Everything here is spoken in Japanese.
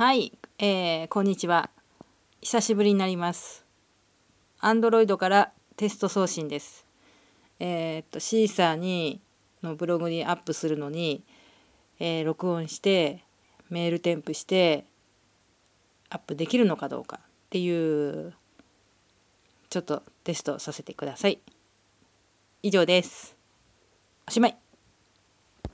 はい、えー、こんにちは。久しぶりになります。Android からテスト送信です。えー、っと、シーサーにのブログにアップするのに、えー、録音してメール添付してアップできるのかどうかっていうちょっとテストさせてください。以上です。おしまい。